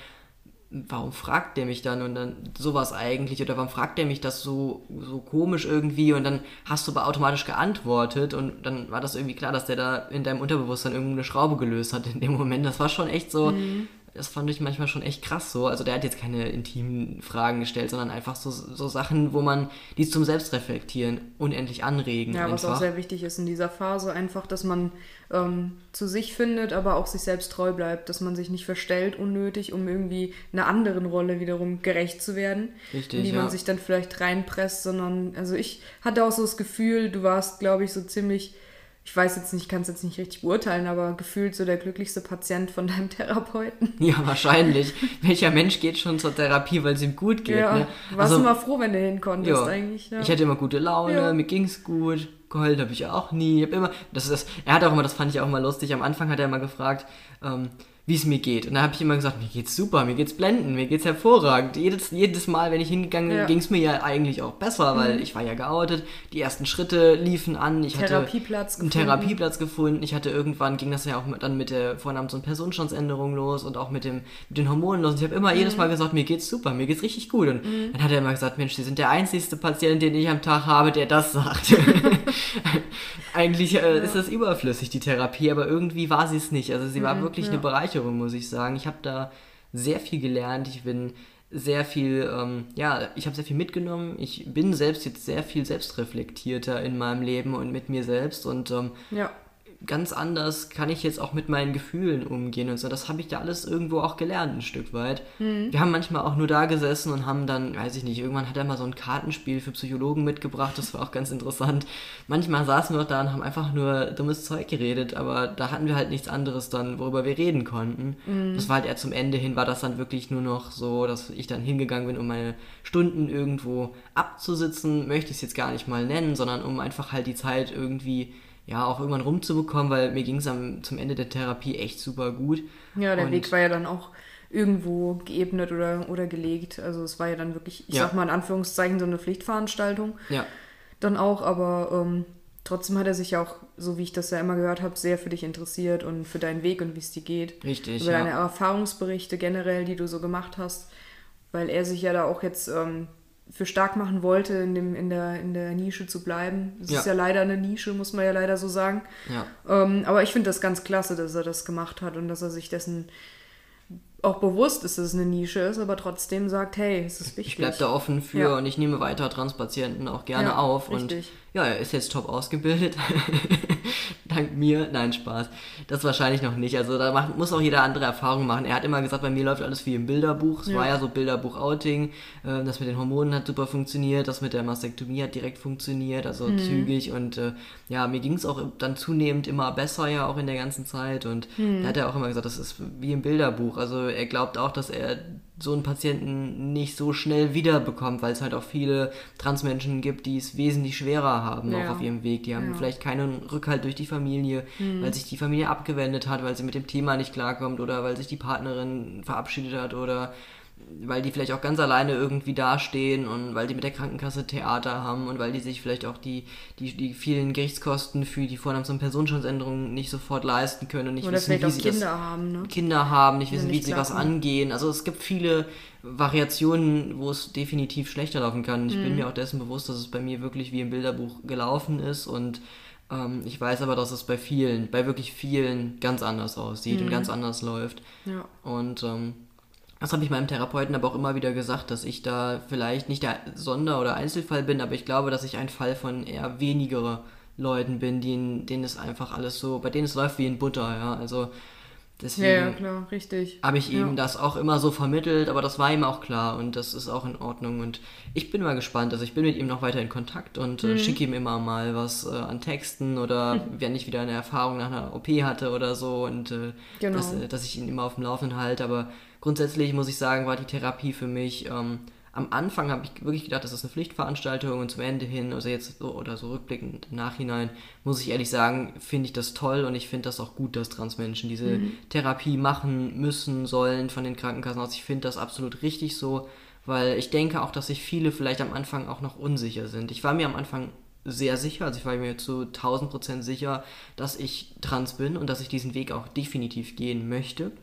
warum fragt der mich dann und dann sowas eigentlich oder warum fragt der mich das so, so komisch irgendwie und dann hast du aber automatisch geantwortet und dann war das irgendwie klar, dass der da in deinem Unterbewusstsein irgendeine Schraube gelöst hat in dem Moment. Das war schon echt so, mhm das fand ich manchmal schon echt krass so. Also der hat jetzt keine intimen Fragen gestellt, sondern einfach so, so Sachen, wo man die zum Selbstreflektieren unendlich anregen. Ja, einfach. was auch sehr wichtig ist in dieser Phase, einfach, dass man ähm, zu sich findet, aber auch sich selbst treu bleibt, dass man sich nicht verstellt unnötig, um irgendwie einer anderen Rolle wiederum gerecht zu werden. Richtig. In die ja. man sich dann vielleicht reinpresst, sondern, also ich hatte auch so das Gefühl, du warst, glaube ich, so ziemlich ich weiß jetzt nicht, kann es jetzt nicht richtig beurteilen, aber gefühlt so der glücklichste Patient von deinem Therapeuten. Ja, wahrscheinlich. Welcher Mensch geht schon zur Therapie, weil es ihm gut geht? Ja, ne? du warst also, immer froh, wenn du hinkonntest ja. eigentlich. Ja. Ich hatte immer gute Laune, ja. mir es gut. Geheult habe ich auch nie. Ich hab immer, das ist das, er hat auch immer, das fand ich auch immer lustig, am Anfang hat er immer gefragt, ähm, wie es mir geht. Und da habe ich immer gesagt, mir geht's super, mir geht's blenden, mir geht's hervorragend. Jedes, jedes Mal, wenn ich hingegangen bin, ja. ging es mir ja eigentlich auch besser, weil mhm. ich war ja geoutet, die ersten Schritte liefen an, ich Therapieplatz hatte einen gefunden. Therapieplatz gefunden. Ich hatte irgendwann, ging das ja auch dann mit der Vornamens- und Personenstandsänderung los und auch mit, dem, mit den Hormonen los. Und ich habe immer mhm. jedes Mal gesagt, mir geht's super, mir geht's richtig gut. Und mhm. dann hat er immer gesagt, Mensch, Sie sind der einzigste Patient, den ich am Tag habe, der das sagt. eigentlich äh, ja. ist das überflüssig, die Therapie, aber irgendwie war sie es nicht. Also sie war mhm, wirklich eine Bereicherung, muss ich sagen. Ich habe da sehr viel gelernt. Ich bin sehr viel, ähm, ja, ich habe sehr viel mitgenommen. Ich bin selbst jetzt sehr viel selbstreflektierter in meinem Leben und mit mir selbst und ähm, ja ganz anders kann ich jetzt auch mit meinen Gefühlen umgehen und so. Das habe ich ja alles irgendwo auch gelernt, ein Stück weit. Mhm. Wir haben manchmal auch nur da gesessen und haben dann, weiß ich nicht, irgendwann hat er mal so ein Kartenspiel für Psychologen mitgebracht, das war auch ganz interessant. Manchmal saßen wir auch da und haben einfach nur dummes Zeug geredet, aber da hatten wir halt nichts anderes dann, worüber wir reden konnten. Mhm. Das war halt eher zum Ende hin, war das dann wirklich nur noch so, dass ich dann hingegangen bin, um meine Stunden irgendwo abzusitzen, möchte ich es jetzt gar nicht mal nennen, sondern um einfach halt die Zeit irgendwie ja, auch irgendwann rumzubekommen, weil mir ging es zum Ende der Therapie echt super gut. Ja, der und Weg war ja dann auch irgendwo geebnet oder, oder gelegt. Also es war ja dann wirklich, ich ja. sag mal in Anführungszeichen, so eine Pflichtveranstaltung. Ja. Dann auch, aber ähm, trotzdem hat er sich ja auch, so wie ich das ja immer gehört habe, sehr für dich interessiert und für deinen Weg und wie es dir geht. Richtig. Über ja. deine Erfahrungsberichte generell, die du so gemacht hast. Weil er sich ja da auch jetzt ähm, für stark machen wollte, in, dem, in, der, in der Nische zu bleiben. Es ja. ist ja leider eine Nische, muss man ja leider so sagen. Ja. Ähm, aber ich finde das ganz klasse, dass er das gemacht hat und dass er sich dessen auch bewusst ist, dass es eine Nische ist, aber trotzdem sagt, hey, es ist wichtig. Ich bleibe da offen für ja. und ich nehme weiter Transpatienten auch gerne auf. Richtig. Und ja, er ist jetzt top ausgebildet. Dank mir. Nein, Spaß. Das wahrscheinlich noch nicht. Also da macht, muss auch jeder andere Erfahrungen machen. Er hat immer gesagt, bei mir läuft alles wie im Bilderbuch. Es ja. war ja so Bilderbuch-Outing. Äh, das mit den Hormonen hat super funktioniert. Das mit der Mastektomie hat direkt funktioniert. Also mhm. zügig. Und äh, ja, mir ging es auch dann zunehmend immer besser ja auch in der ganzen Zeit. Und mhm. da hat er auch immer gesagt, das ist wie im Bilderbuch. Also er glaubt auch, dass er so einen Patienten nicht so schnell wiederbekommt, weil es halt auch viele Transmenschen gibt, die es wesentlich schwerer haben ja. auch auf ihrem Weg. Die haben ja. vielleicht keinen Rückhalt durch die Familie, mhm. weil sich die Familie abgewendet hat, weil sie mit dem Thema nicht klarkommt oder weil sich die Partnerin verabschiedet hat oder weil die vielleicht auch ganz alleine irgendwie dastehen und weil die mit der Krankenkasse Theater haben und weil die sich vielleicht auch die, die, die vielen Gerichtskosten für die Vornamens- und Personenschutzänderungen nicht sofort leisten können und nicht Oder wissen, wie sie Kinder das, haben, ne? Kinder haben, nicht wissen, wie sie was angehen. Also es gibt viele Variationen, wo es definitiv schlechter laufen kann. Ich mhm. bin mir auch dessen bewusst, dass es bei mir wirklich wie im Bilderbuch gelaufen ist und ähm, ich weiß aber, dass es bei vielen, bei wirklich vielen ganz anders aussieht mhm. und ganz anders läuft. Ja. Und ähm, das habe ich meinem Therapeuten aber auch immer wieder gesagt, dass ich da vielleicht nicht der Sonder- oder Einzelfall bin, aber ich glaube, dass ich ein Fall von eher weniger Leuten bin, denen, denen es einfach alles so, bei denen es läuft wie in Butter, ja. Also Deswegen Ja, ja, klar, richtig. habe ich ihm ja. das auch immer so vermittelt, aber das war ihm auch klar und das ist auch in Ordnung. Und ich bin mal gespannt. Also ich bin mit ihm noch weiter in Kontakt und Mhm. äh, schicke ihm immer mal was äh, an Texten oder wenn ich wieder eine Erfahrung nach einer OP hatte oder so und äh, Genau. dass, äh, dass ich ihn immer auf dem Laufenden halte. Aber grundsätzlich muss ich sagen, war die Therapie für mich. Ähm, am Anfang habe ich wirklich gedacht, das ist eine Pflichtveranstaltung und zum Ende hin, also jetzt so oder so rückblickend im Nachhinein, muss ich ehrlich sagen, finde ich das toll und ich finde das auch gut, dass Transmenschen diese Therapie machen müssen, sollen von den Krankenkassen aus. Ich finde das absolut richtig so, weil ich denke auch, dass sich viele vielleicht am Anfang auch noch unsicher sind. Ich war mir am Anfang sehr sicher, also ich war mir zu 1000 Prozent sicher, dass ich trans bin und dass ich diesen Weg auch definitiv gehen möchte.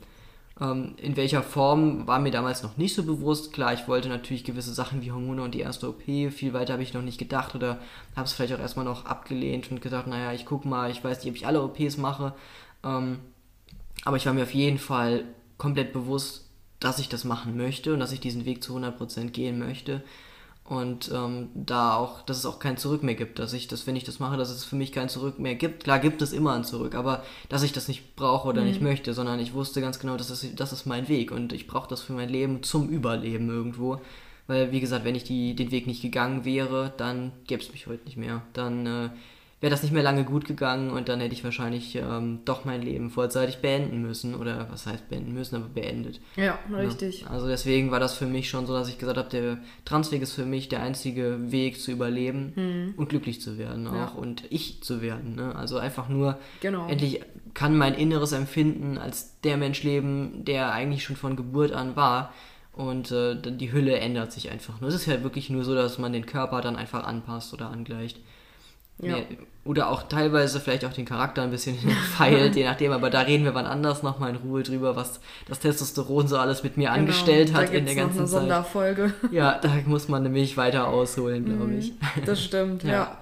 Ähm, in welcher Form war mir damals noch nicht so bewusst. Klar, ich wollte natürlich gewisse Sachen wie Hormone und die erste OP, viel weiter habe ich noch nicht gedacht oder habe es vielleicht auch erstmal noch abgelehnt und gesagt, naja, ich guck mal, ich weiß nicht, ob ich alle OPs mache. Ähm, aber ich war mir auf jeden Fall komplett bewusst, dass ich das machen möchte und dass ich diesen Weg zu 100% gehen möchte. Und ähm, da auch, dass es auch kein Zurück mehr gibt, dass ich das, wenn ich das mache, dass es für mich kein Zurück mehr gibt. Klar gibt es immer ein Zurück, aber dass ich das nicht brauche oder nicht möchte, sondern ich wusste ganz genau, das ist, das ist mein Weg und ich brauche das für mein Leben zum Überleben irgendwo. Weil, wie gesagt, wenn ich die, den Weg nicht gegangen wäre, dann gäbe es mich heute nicht mehr. Dann äh, wäre das nicht mehr lange gut gegangen und dann hätte ich wahrscheinlich ähm, doch mein Leben vorzeitig beenden müssen. Oder was heißt beenden müssen, aber beendet. Ja, richtig. Ja. Also deswegen war das für mich schon so, dass ich gesagt habe, der Transweg ist für mich der einzige Weg zu überleben und glücklich zu werden auch. Ja. und ich zu werden. Ne? Also einfach nur Genau. endlich kann mein inneres Empfinden als der Mensch leben, der eigentlich schon von Geburt an war. Und äh, die Hülle ändert sich einfach nur. Es ist ja wirklich nur so, dass man den Körper dann einfach anpasst oder angleicht. Ja. Mehr- Oder auch teilweise vielleicht auch den Charakter ein bisschen feilt, je nachdem. Aber da reden wir wann anders nochmal in Ruhe drüber, was das Testosteron so alles mit mir angestellt genau. hat da in der noch ganzen eine Zeit. Sonderfolge. Ja, da muss man nämlich weiter ausholen, glaube ich. Das stimmt, ja. Ja.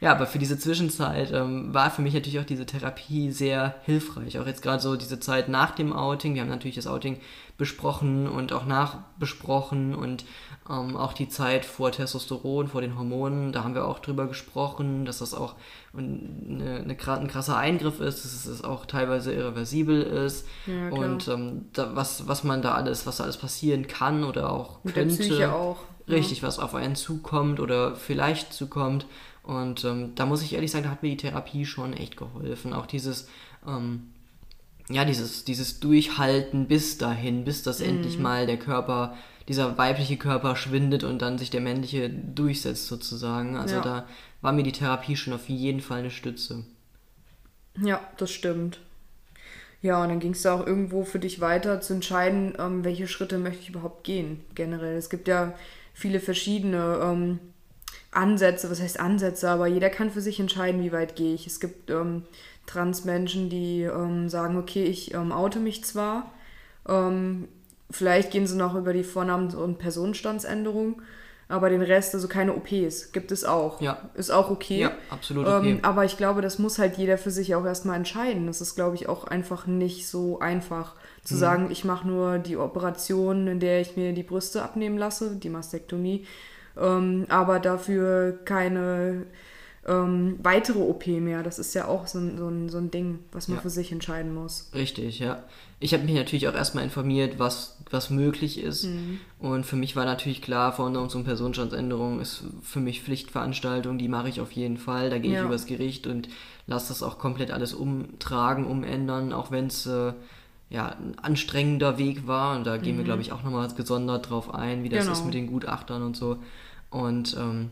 Ja, aber für diese Zwischenzeit ähm, war für mich natürlich auch diese Therapie sehr hilfreich. Auch jetzt gerade so diese Zeit nach dem Outing. Wir haben natürlich das Outing besprochen und auch nachbesprochen und ähm, auch die Zeit vor Testosteron, vor den Hormonen. Da haben wir auch drüber gesprochen, dass das auch eine, eine, ein krasser Eingriff ist, dass es auch teilweise irreversibel ist Ja, und ähm, da, was, was man da alles, was da alles passieren kann oder auch Mit der könnte. Psyche auch. Richtig, was auf einen zukommt oder vielleicht zukommt. Und ähm, da muss ich ehrlich sagen, da hat mir die Therapie schon echt geholfen. Auch dieses, ähm, ja, dieses, dieses Durchhalten bis dahin, bis das endlich mal der Körper, dieser weibliche Körper schwindet und dann sich der männliche durchsetzt sozusagen. Also Ja. da war mir die Therapie schon auf jeden Fall eine Stütze. Ja, das stimmt. Ja, und dann ging es da auch irgendwo für dich weiter zu entscheiden, ähm, welche Schritte möchte ich überhaupt gehen, generell. Es gibt ja viele verschiedene ähm, Ansätze, was heißt Ansätze, aber jeder kann für sich entscheiden, wie weit gehe ich. Es gibt ähm, Transmenschen, die ähm, sagen, okay, ich ähm, oute mich zwar, ähm, vielleicht gehen sie noch über die Vornamen- und Personenstandsänderung, aber den Rest, also keine OPs, gibt es auch. Ja. Ist auch okay. Ja, absolut okay. Ähm, aber ich glaube, das muss halt jeder für sich auch erstmal entscheiden. Das ist, glaube ich, auch einfach nicht so einfach zu Mhm. sagen, ich mache nur die Operation, in der ich mir die Brüste abnehmen lasse, die Mastektomie, ähm, aber dafür keine ähm, weitere OP mehr. Das ist ja auch so ein, so ein, so ein Ding, was man Ja. für sich entscheiden muss. Richtig, ja. Ich habe mich natürlich auch erstmal informiert, was, was möglich ist. Und für mich war natürlich klar, Veränderungs- und Personenstandsänderung ist für mich Pflichtveranstaltung, die mache ich auf jeden Fall. Da gehe Ja. ich übers Gericht und lasse das auch komplett alles umtragen, umändern, auch wenn es äh, ja, ein anstrengender Weg war. Und da gehen wir, glaube ich, auch nochmal gesondert drauf ein, wie das Genau. ist mit den Gutachtern und so. Und ähm,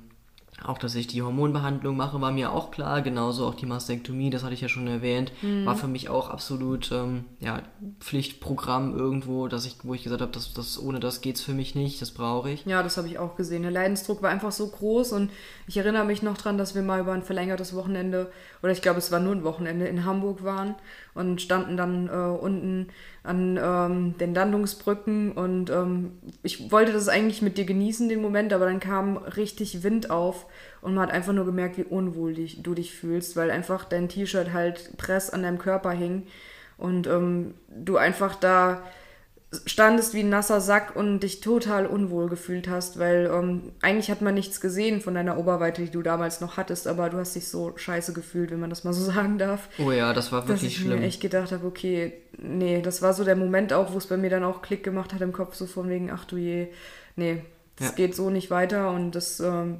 auch, dass ich die Hormonbehandlung mache, war mir auch klar. Genauso auch die Mastektomie, das hatte ich ja schon erwähnt, war für mich auch absolut ähm, ja, Pflichtprogramm irgendwo, dass ich, wo ich gesagt habe, das, das, ohne das geht's für mich nicht, das brauche ich. Ja, das habe ich auch gesehen. Der Leidensdruck war einfach so groß und ich erinnere mich noch dran, dass wir mal über ein verlängertes Wochenende, oder ich glaube, es war nur ein Wochenende, in Hamburg waren und standen dann äh, unten an ähm, den Landungsbrücken und ähm, ich wollte das eigentlich mit dir genießen, den Moment, aber dann kam richtig Wind auf und man hat einfach nur gemerkt, wie unwohl dich, du dich fühlst, weil einfach dein T-Shirt halt press an deinem Körper hing und ähm, du einfach da standest wie ein nasser Sack und dich total unwohl gefühlt hast, weil ähm, eigentlich hat man nichts gesehen von deiner Oberweite, die du damals noch hattest, aber du hast dich so scheiße gefühlt, wenn man das mal so sagen darf. Oh ja, das war wirklich dass ich schlimm. mir echt gedacht habe, okay, nee, das war so der Moment auch, wo es bei mir dann auch Klick gemacht hat im Kopf, so von wegen, ach du je, nee, das Ja. geht so nicht weiter und das, ähm,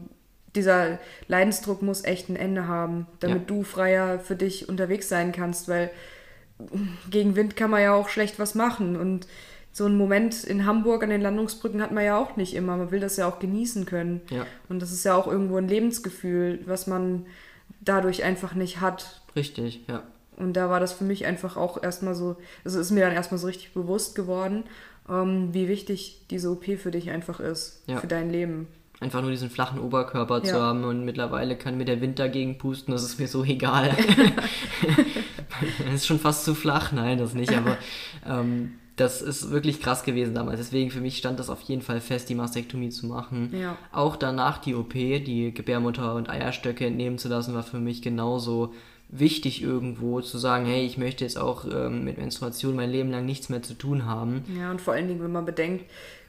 dieser Leidensdruck muss echt ein Ende haben, damit Ja. du freier für dich unterwegs sein kannst, weil gegen Wind kann man ja auch schlecht was machen und so einen Moment in Hamburg an den Landungsbrücken hat man ja auch nicht immer. Man will das ja auch genießen können. Ja. Und das ist ja auch irgendwo ein Lebensgefühl, was man dadurch einfach nicht hat. Richtig, ja. Und da war das für mich einfach auch erstmal so, also ist mir dann erstmal so richtig bewusst geworden, ähm, wie wichtig diese OP für dich einfach ist, Ja. für dein Leben. Einfach nur diesen flachen Oberkörper zu Ja. haben und mittlerweile kann mir der Wind dagegen pusten, das ist mir so egal. das ist schon fast zu flach, nein, das nicht, aber ähm, das ist wirklich krass gewesen damals. Deswegen für mich stand das auf jeden Fall fest, die Mastektomie zu machen. Ja. Auch danach die OP, die Gebärmutter und Eierstöcke entnehmen zu lassen, war für mich genauso wichtig irgendwo zu sagen, hey, ich möchte jetzt auch ähm, mit Menstruation mein Leben lang nichts mehr zu tun haben. Ja, und vor allen Dingen, wenn man bedenkt,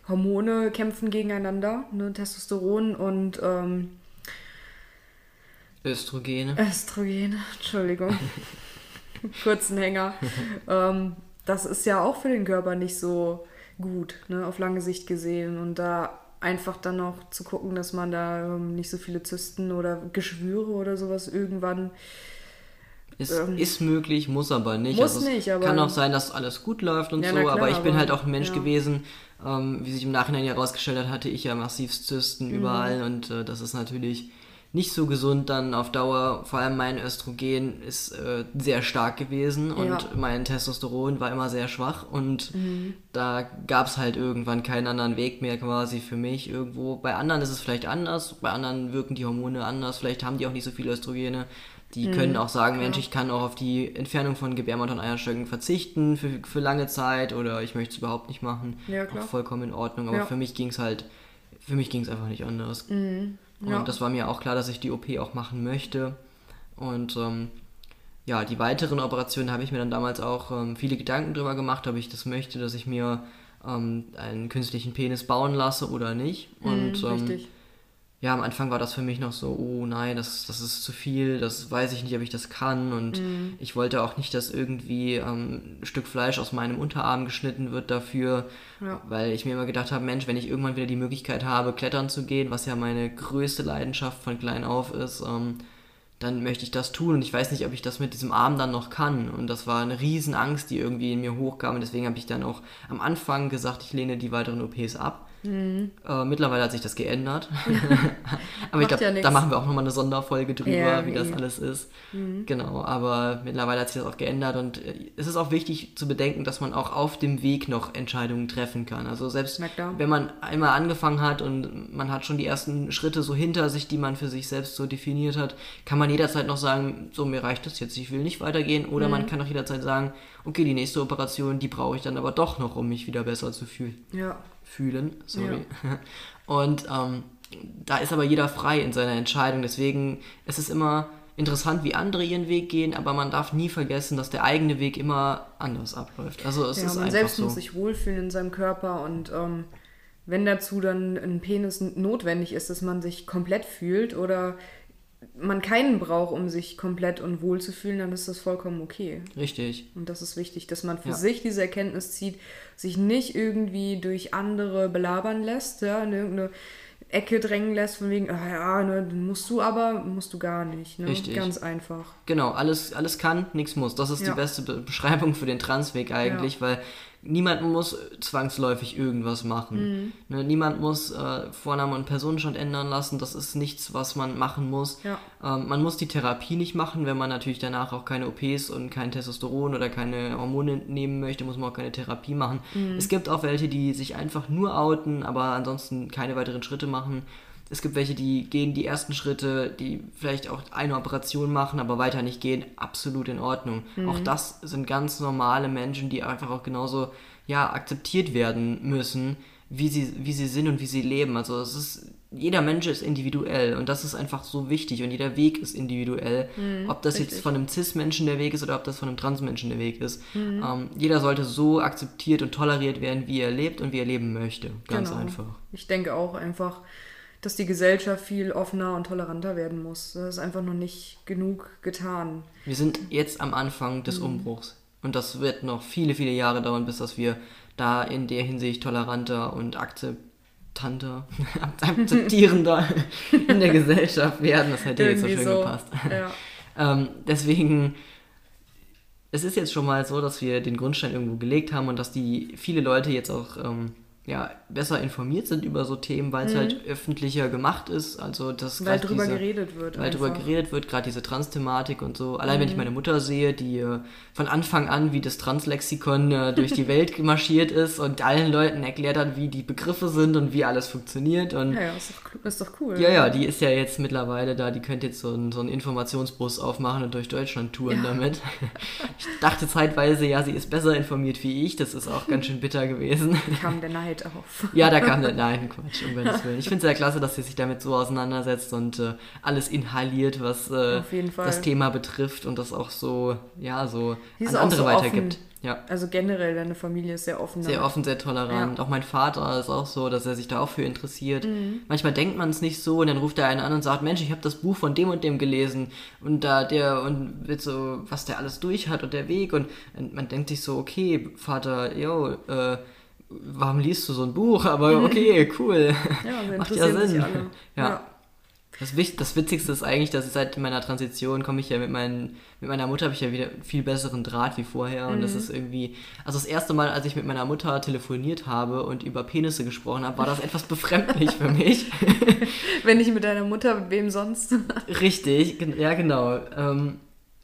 Hormone kämpfen gegeneinander, ne, Testosteron und ähm, Östrogene. Östrogen, Entschuldigung, kurzen Hänger. ähm, das ist ja auch für den Körper nicht so gut, ne, auf lange Sicht gesehen. Und da einfach dann auch zu gucken, dass man da ähm, nicht so viele Zysten oder Geschwüre oder sowas irgendwann. Ist, Ähm, ist möglich, muss aber nicht. muss es nicht, aber- Kann auch sein, dass alles gut läuft und Ja, so, klar, aber ich bin aber- halt auch ein Mensch ja. gewesen, ähm, wie sich im Nachhinein herausgestellt hat, hatte ich ja massiv Mhm. Zysten überall und äh, das ist natürlich nicht so gesund dann auf Dauer. Vor allem mein Östrogen ist äh, sehr stark gewesen und Ja. mein Testosteron war immer sehr schwach und Mhm. da gab es halt irgendwann keinen anderen Weg mehr quasi für mich irgendwo. Bei anderen ist es vielleicht anders, bei anderen wirken die Hormone anders, vielleicht haben die auch nicht so viele Östrogene. Die können auch sagen, Mensch, ich kann auch auf die Entfernung von Gebärmutter und Eierstöcken verzichten für, für lange Zeit oder ich möchte es überhaupt nicht machen. Ja, klar. Auch vollkommen in Ordnung. Aber Ja. für mich ging es halt, für mich ging es einfach nicht anders. Und Ja. das war mir auch klar, dass ich die OP auch machen möchte. Und ähm, ja, die weiteren Operationen habe ich mir dann damals auch ähm, viele Gedanken drüber gemacht, ob ich das möchte, dass ich mir ähm, einen künstlichen Penis bauen lasse oder nicht. Und richtig. Ja, am Anfang war das für mich noch so, oh nein, das, das ist zu viel, das weiß ich nicht, ob ich das kann. Und Mhm. ich wollte auch nicht, dass irgendwie ähm, ein Stück Fleisch aus meinem Unterarm geschnitten wird dafür, Ja. weil ich mir immer gedacht habe, Mensch, wenn ich irgendwann wieder die Möglichkeit habe, klettern zu gehen, was ja meine größte Leidenschaft von klein auf ist, ähm, dann möchte ich das tun und ich weiß nicht, ob ich das mit diesem Arm dann noch kann. Und das war eine riesen Angst, die irgendwie in mir hochkam und deswegen habe ich dann auch am Anfang gesagt, ich lehne die weiteren OPs ab. Äh, mittlerweile hat sich das geändert. aber ich glaube, ja da machen wir auch nochmal eine Sonderfolge drüber, Ja, wie das eh. alles ist. Genau, aber mittlerweile hat sich das auch geändert und äh, es ist auch wichtig zu bedenken, dass man auch auf dem Weg noch Entscheidungen treffen kann. Also selbst wenn man einmal angefangen hat und man hat schon die ersten Schritte so hinter sich, die man für sich selbst so definiert hat, kann man jederzeit noch sagen, so mir reicht das jetzt, ich will nicht weitergehen. Oder Mhm. man kann auch jederzeit sagen, okay, die nächste Operation, die brauche ich dann aber doch noch, um mich wieder besser zu fühlen Ja. Fühlen, sorry. Und ähm, da ist aber jeder frei in seiner Entscheidung. Deswegen ist es immer interessant, wie andere ihren Weg gehen, aber man darf nie vergessen, dass der eigene Weg immer anders abläuft. Also es Ja, ist man einfach selbst so. muss sich wohlfühlen in seinem Körper und ähm, wenn dazu dann ein Penis notwendig ist, dass man sich komplett fühlt oder man keinen braucht, um sich komplett und wohl zu fühlen, dann ist das vollkommen okay. Richtig. Und das ist wichtig, dass man für Ja. sich diese Erkenntnis zieht, sich nicht irgendwie durch andere belabern lässt, ja, in irgendeine Ecke drängen lässt, von wegen, ah ja, ne, musst du aber, musst du gar nicht. Ne? Richtig. Ganz einfach. Genau, alles, alles kann, nichts muss. Das ist Ja. die beste Be Beschreibung für den Transweg eigentlich, weil niemand muss zwangsläufig irgendwas machen. Mhm. Ne, niemand muss äh, Vorname und Personenstand ändern lassen. Das ist nichts, was man machen muss. Ja. Ähm, man muss die Therapie nicht machen, wenn man natürlich danach auch keine OPs und kein Testosteron oder keine Hormone nehmen möchte, muss man auch keine Therapie machen. Es gibt auch welche, die sich einfach nur outen, aber ansonsten keine weiteren Schritte machen. Es gibt welche, die gehen die ersten Schritte, die vielleicht auch eine Operation machen, aber weiter nicht gehen, absolut in Ordnung. Auch das sind ganz normale Menschen, die einfach auch genauso ja, akzeptiert werden müssen, wie sie, wie sie sind und wie sie leben. Also es ist jeder Mensch ist individuell und das ist einfach so wichtig und jeder Weg ist individuell. Mhm, ob das richtig. jetzt von einem Cis-Menschen der Weg ist oder ob das von einem Trans-Menschen der Weg ist. Ähm, jeder sollte so akzeptiert und toleriert werden, wie er lebt und wie er leben möchte. Ganz Genau. einfach. Ich denke auch einfach, dass die Gesellschaft viel offener und toleranter werden muss. Das ist einfach noch nicht genug getan. Wir sind jetzt am Anfang des Umbruchs. Und das wird noch viele, viele Jahre dauern, bis dass wir da in der Hinsicht toleranter und akzeptanter, akzeptierender in der Gesellschaft werden. Das hätte jetzt so schön gepasst. Ja. Ähm, deswegen, es ist jetzt schon mal so, dass wir den Grundstein irgendwo gelegt haben und dass die viele Leute jetzt auch ähm, ja, besser informiert sind über so Themen, weil es halt öffentlicher gemacht ist. Also das Mhm. Weil drüber diese- geredet wird. weil einfach. geredet wird, gerade diese Trans-Thematik und so. Allein Mhm. wenn ich meine Mutter sehe, die äh, von Anfang an wie das Translexikon äh, durch die Welt gemarschiert ist und allen Leuten erklärt hat, wie die Begriffe sind und wie alles funktioniert. Und Ja, ja, ist doch, ist doch cool. ja, ja, die ist ja jetzt mittlerweile da, die könnte jetzt so einen, so einen Informationsbus aufmachen und durch Deutschland touren damit. Ich dachte zeitweise, ja, sie ist besser informiert wie ich, das ist auch ganz schön bitter gewesen. Kam der Neid auf. Ja, da kam der, nein, Quatsch, um Gottes Willen. Ich finde es sehr klasse, dass sie sich damit so auseinandersetzt und äh, alles inhaliert, was äh, das Thema betrifft und das auch so, ja, so an andere so weitergibt. offen. Ja. Also generell, deine Familie ist sehr offen. Sehr damit. offen, sehr tolerant. Ja. Auch mein Vater ist auch so, dass er sich da auch für interessiert. Mhm. Manchmal denkt man es nicht so und dann ruft er einen an und sagt, Mensch, ich habe das Buch von dem und dem gelesen und da der und wird so, was der alles durch hat und der Weg und, und man denkt sich so, okay, Vater, yo, äh, warum liest du so ein Buch? Aber okay, cool. Ja, Macht ja Sinn. alle. Ja. Das, das Witzigste ist eigentlich, dass ich seit meiner Transition komme ich ja mit, meinen, mit meiner Mutter habe ich ja wieder einen viel besseren Draht wie vorher und das Mhm. ist irgendwie, also das erste Mal, als ich mit meiner Mutter telefoniert habe und über Penisse gesprochen habe, war das etwas befremdlich für mich. Wenn nicht mit deiner Mutter, mit wem sonst? Richtig, ja genau. Ähm,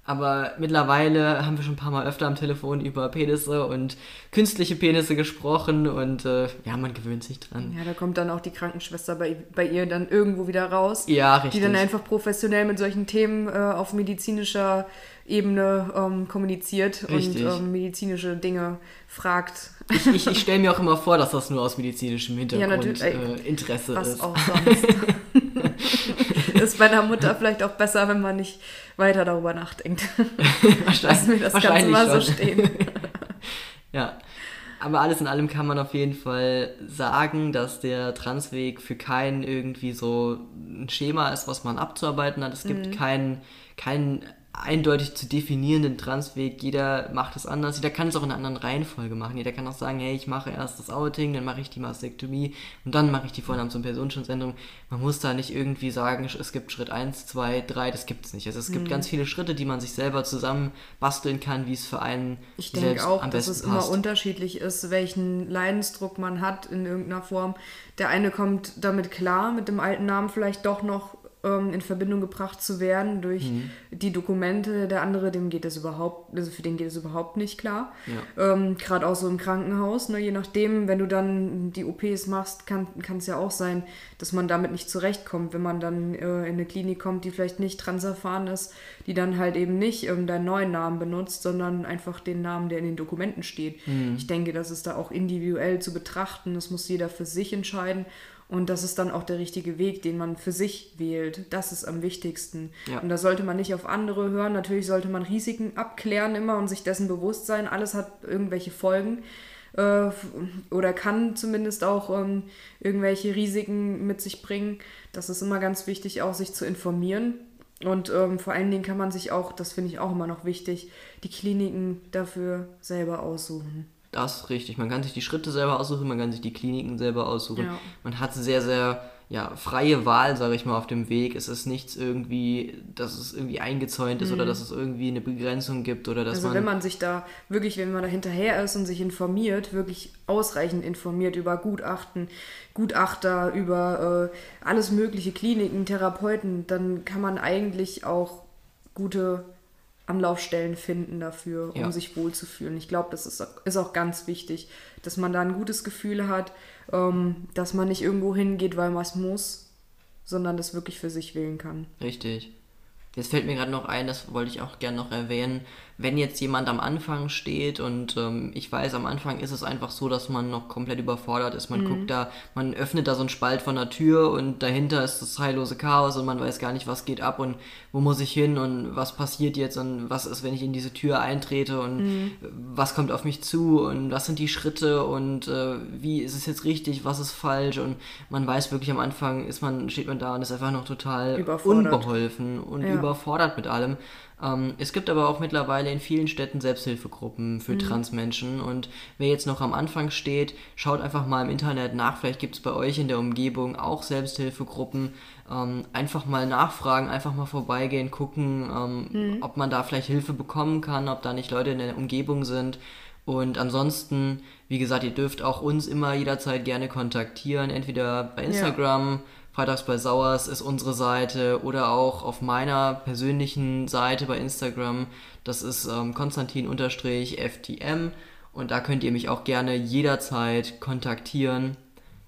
aber mittlerweile haben wir schon ein paar Mal öfter am Telefon über Penisse und künstliche Penisse gesprochen und äh, ja, man gewöhnt sich dran. Ja, da kommt dann auch die Krankenschwester bei, bei ihr dann irgendwo wieder raus. Ja, Die richtig. dann einfach professionell mit solchen Themen äh, auf medizinischer Ebene ähm, kommuniziert Richtig. und ähm, medizinische Dinge fragt. Ich, ich, ich stelle mir auch immer vor, dass das nur aus medizinischem Hintergrund ey, äh, Interesse Was ist. auch sonst. Ist bei einer Mutter vielleicht auch besser, wenn man nicht weiter darüber nachdenkt. Lassen wir das Ganze wahrscheinlich mal so stehen. Ja. Aber alles in allem kann man auf jeden Fall sagen, dass der Transweg für keinen irgendwie so ein Schema ist, was man abzuarbeiten hat. Es gibt Mhm. keinen, keinen eindeutig zu definierenden Transweg. Jeder macht es anders. Jeder kann es auch in einer anderen Reihenfolge machen. Jeder kann auch sagen, hey, ich mache erst das Outing, dann mache ich die Mastektomie und dann mache ich die Vornahme zum Personenschutzänderung. Man muss da nicht irgendwie sagen, es gibt Schritt 1, 2, 3, das gibt es nicht. Also es Mhm. gibt ganz viele Schritte, die man sich selber zusammen basteln kann, wie es für einen Ich denke auch, dass es immer passt. unterschiedlich ist, welchen Leidensdruck man hat in irgendeiner Form. Der eine kommt damit klar, mit dem alten Namen vielleicht doch noch ähm, in Verbindung gebracht zu werden durch Mhm. die Dokumente. Der andere, dem geht es überhaupt, also für den geht es überhaupt nicht klar. Ja. Ähm, Gerade auch so im Krankenhaus, ne? je nachdem, wenn du dann die OPs machst, kann es ja auch sein, dass man damit nicht zurechtkommt, wenn man dann äh, in eine Klinik kommt, die vielleicht nicht transerfahren ist, die dann halt eben nicht ähm, deinen neuen Namen benutzt, sondern einfach den Namen, der in den Dokumenten steht. Ich denke, das ist da auch individuell zu betrachten. Das muss jeder für sich entscheiden. Und das ist dann auch der richtige Weg, den man für sich wählt. Das ist am wichtigsten. Ja. Und da sollte man nicht auf andere hören. Natürlich sollte man Risiken abklären immer und sich dessen bewusst sein. Alles hat irgendwelche Folgen äh, oder kann zumindest auch ähm, irgendwelche Risiken mit sich bringen. Das ist immer ganz wichtig, auch sich zu informieren. Und ähm, vor allen Dingen kann man sich auch, das finde ich auch immer noch wichtig, die Kliniken dafür selber aussuchen. Das richtig. Man kann sich die Schritte selber aussuchen, man kann sich die Kliniken selber aussuchen. Ja. Man hat sehr, sehr ja, freie Wahl, sage ich mal, auf dem Weg. Es ist nichts irgendwie, dass es irgendwie eingezäunt ist oder dass es irgendwie eine Begrenzung gibt oder dass Mhm. Also man. wenn man sich da wirklich, wenn man da hinterher ist und sich informiert, wirklich ausreichend informiert über Gutachten, Gutachter, über äh, alles mögliche, Kliniken, Therapeuten, dann kann man eigentlich auch gute Anlaufstellen finden dafür, um Ja. sich wohlzufühlen. Ich glaube, das ist, ist auch ganz wichtig, dass man da ein gutes Gefühl hat, ähm, dass man nicht irgendwo hingeht, weil man es muss, sondern das wirklich für sich wählen kann. Richtig. Jetzt fällt mir gerade noch ein, das wollte ich auch gerne noch erwähnen, wenn jetzt jemand am Anfang steht und ähm, ich weiß, am Anfang ist es einfach so, dass man noch komplett überfordert ist. Man mhm. guckt da, man öffnet da so einen Spalt von der Tür und dahinter ist das heillose Chaos und man weiß gar nicht, was geht ab und wo muss ich hin und was passiert jetzt und was ist, wenn ich in diese Tür eintrete und mhm. was kommt auf mich zu und was sind die Schritte und äh, wie ist es jetzt richtig, was ist falsch und man weiß wirklich am Anfang ist man, steht man da und ist einfach noch total unbeholfen und ja. überfordert mit allem. Ähm, es gibt aber auch mittlerweile in vielen Städten Selbsthilfegruppen für mhm. Transmenschen. Und wer jetzt noch am Anfang steht, schaut einfach mal im Internet nach. Vielleicht gibt es bei euch in der Umgebung auch Selbsthilfegruppen. Ähm, einfach mal nachfragen, einfach mal vorbeigehen, gucken, ähm, mhm. ob man da vielleicht Hilfe bekommen kann, ob da nicht Leute in der Umgebung sind. Und ansonsten, wie gesagt, ihr dürft auch uns immer jederzeit gerne kontaktieren, entweder bei Instagram. Ja Freitags bei Sauers ist unsere Seite oder auch auf meiner persönlichen Seite bei Instagram. Das ist ähm, Konstantin-FTM und da könnt ihr mich auch gerne jederzeit kontaktieren.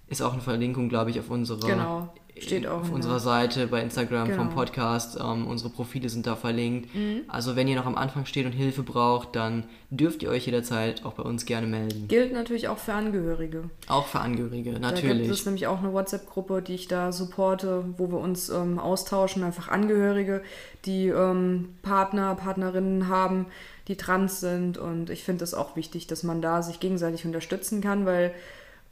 Ist auch eine Verlinkung, glaube ich, auf unsere genau. Steht auch auf unserer Seite bei Instagram genau. vom Podcast. Ähm, unsere Profile sind da verlinkt. Mhm. Also wenn ihr noch am Anfang steht und Hilfe braucht, dann dürft ihr euch jederzeit auch bei uns gerne melden. Gilt natürlich auch für Angehörige. Auch für Angehörige, natürlich. Da gibt es nämlich auch eine WhatsApp-Gruppe, die ich da supporte, wo wir uns ähm, austauschen. Einfach Angehörige, die ähm, Partner, Partnerinnen haben, die trans sind. Und ich finde es auch wichtig, dass man da sich gegenseitig unterstützen kann, weil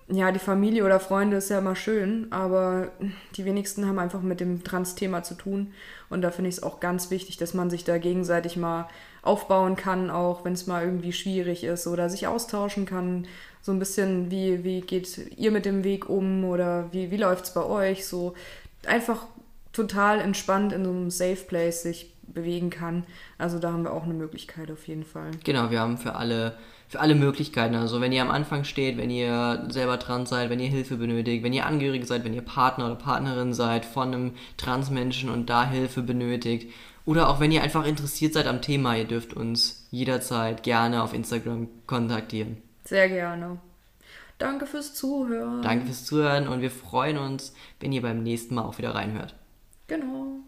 ja, die Familie oder Freunde ist ja immer schön, aber die wenigsten haben einfach mit dem Trans-Thema zu tun. Und da finde ich es auch ganz wichtig, dass man sich da gegenseitig mal aufbauen kann, auch wenn es mal irgendwie schwierig ist oder sich austauschen kann. So ein bisschen, wie, wie geht ihr mit dem Weg um oder wie, wie läuft es bei euch? So einfach total entspannt in so einem Safe Place sich bewegen kann. Also da haben wir auch eine Möglichkeit auf jeden Fall. Genau, wir haben für alle für alle Möglichkeiten. Also wenn ihr am Anfang steht, wenn ihr selber trans seid, wenn ihr Hilfe benötigt, wenn ihr Angehörige seid, wenn ihr Partner oder Partnerin seid von einem Transmenschen und da Hilfe benötigt. Oder auch wenn ihr einfach interessiert seid am Thema, ihr dürft uns jederzeit gerne auf Instagram kontaktieren. Sehr gerne. Danke fürs Zuhören. Danke fürs Zuhören und wir freuen uns, wenn ihr beim nächsten Mal auch wieder reinhört. Genau.